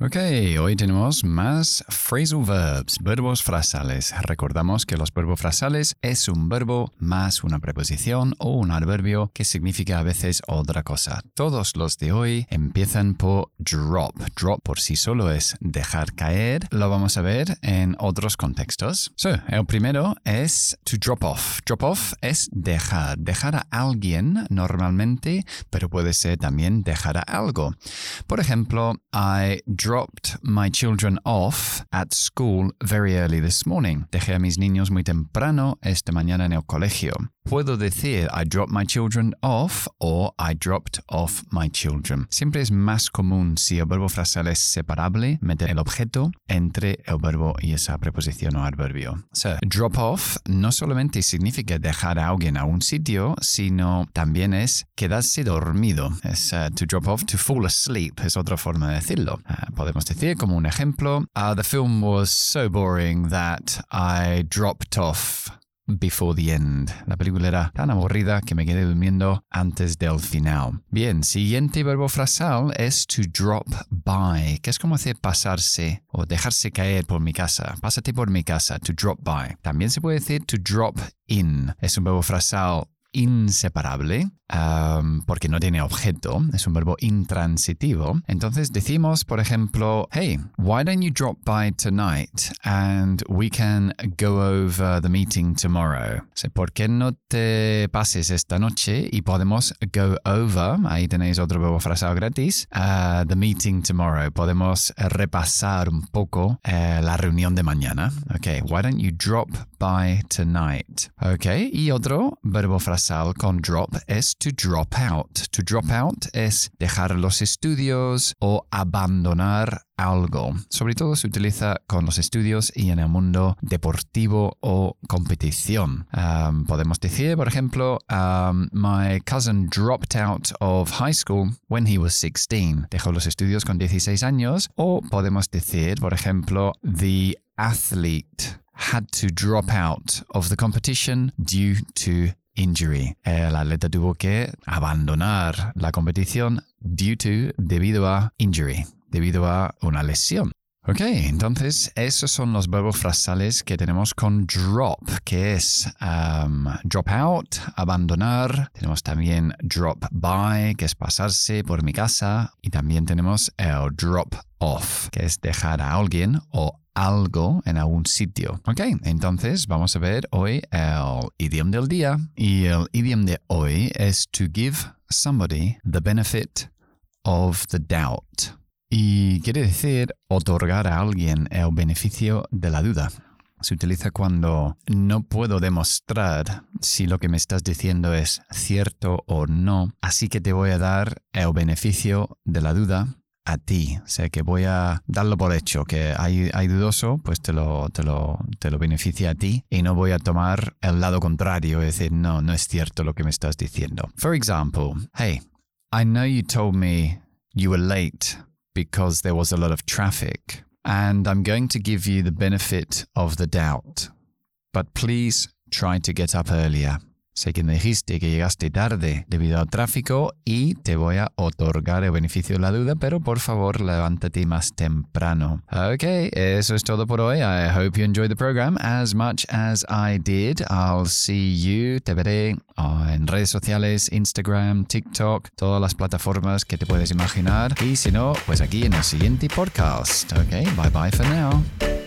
Ok, hoy tenemos más phrasal verbs, verbos frasales. Recordamos que los verbos frasales es un verbo más una preposición o un adverbio que significa a veces otra cosa. Todos los de hoy empiezan por drop. Drop por sí solo es dejar caer. Lo vamos a ver en otros contextos. So, el primero es to drop off. Drop off es dejar. Dejar a alguien normalmente, pero puede ser también dejar a algo. Por ejemplo, I dropped my children off at school very early this morning. Dejé a mis niños muy temprano esta mañana en el colegio. Puedo decir I dropped my children off o I dropped off my children. Siempre es más común si el verbo frasal es separable meter el objeto entre el verbo y esa preposición o adverbio. So, drop off no solamente significa dejar a alguien a un sitio, sino también es quedarse dormido. Es uh, to drop off, to fall asleep, es otra forma de decirlo. Uh, podemos decir como un ejemplo, uh, the film was so boring that I dropped off before the end. La película era tan aburrida que me quedé durmiendo antes del final. Bien, siguiente verbo frasal es to drop by, que es como hacer pasarse o dejarse caer por mi casa. Pásate por mi casa, to drop by. También se puede decir to drop in. Es un verbo frasal inseparable um, porque no tiene objeto, es un verbo intransitivo. Entonces decimos, por ejemplo, hey, why don't you drop by tonight and we can go over the meeting tomorrow? ¿Por qué no te pases esta noche y podemos go over, ahí tenéis otro verbo frasado gratis, uh, the meeting tomorrow. Podemos repasar un poco uh, la reunión de mañana. Ok, why don't you drop by tonight? Ok, y otro verbo frasal con drop es to drop out. To drop out es dejar los estudios o abandonar algo. Sobre todo se utiliza con los estudios y en el mundo deportivo o competición. Um, podemos decir, por ejemplo, um, my cousin dropped out of high school when he was 16. Dejó los estudios con 16 años. O podemos decir, por ejemplo, the athlete had to drop out of the competition due to injury. El atleta tuvo que abandonar la competición due to, debido a injury, debido a una lesión. Ok, entonces esos son los verbos frasales que tenemos con drop, que es um, drop out, abandonar. Tenemos también drop by, que es pasarse por mi casa. Y también tenemos el drop off, que es dejar a alguien o algo en algún sitio. Ok, entonces vamos a ver hoy el idioma del día. Y el idioma de hoy es to give somebody the benefit of the doubt. Y quiere decir otorgar a alguien el beneficio de la duda. Se utiliza cuando no puedo demostrar si lo que me estás diciendo es cierto o no, así que te voy a dar el beneficio de la duda a ti. Sea que voy a darlo por hecho, que hay, hay dudoso, pues te lo, te, lo, te lo beneficia a ti y no voy a tomar el lado contrario, es decir, no, no es cierto lo que me estás diciendo. For example, hey, I know you told me you were late because there was a lot of traffic, and I'm going to give you the benefit of the doubt. But please try to get up earlier. Sé que me dijiste que llegaste tarde debido al tráfico y te voy a otorgar el beneficio de la duda, pero por favor levántate más temprano. Ok, eso es todo por hoy. I hope you enjoyed the program as much as I did. I'll see you, te veré uh, en redes sociales, Instagram, TikTok, todas las plataformas que te puedes imaginar. Y si no, pues aquí en el siguiente podcast. Ok, bye bye for now.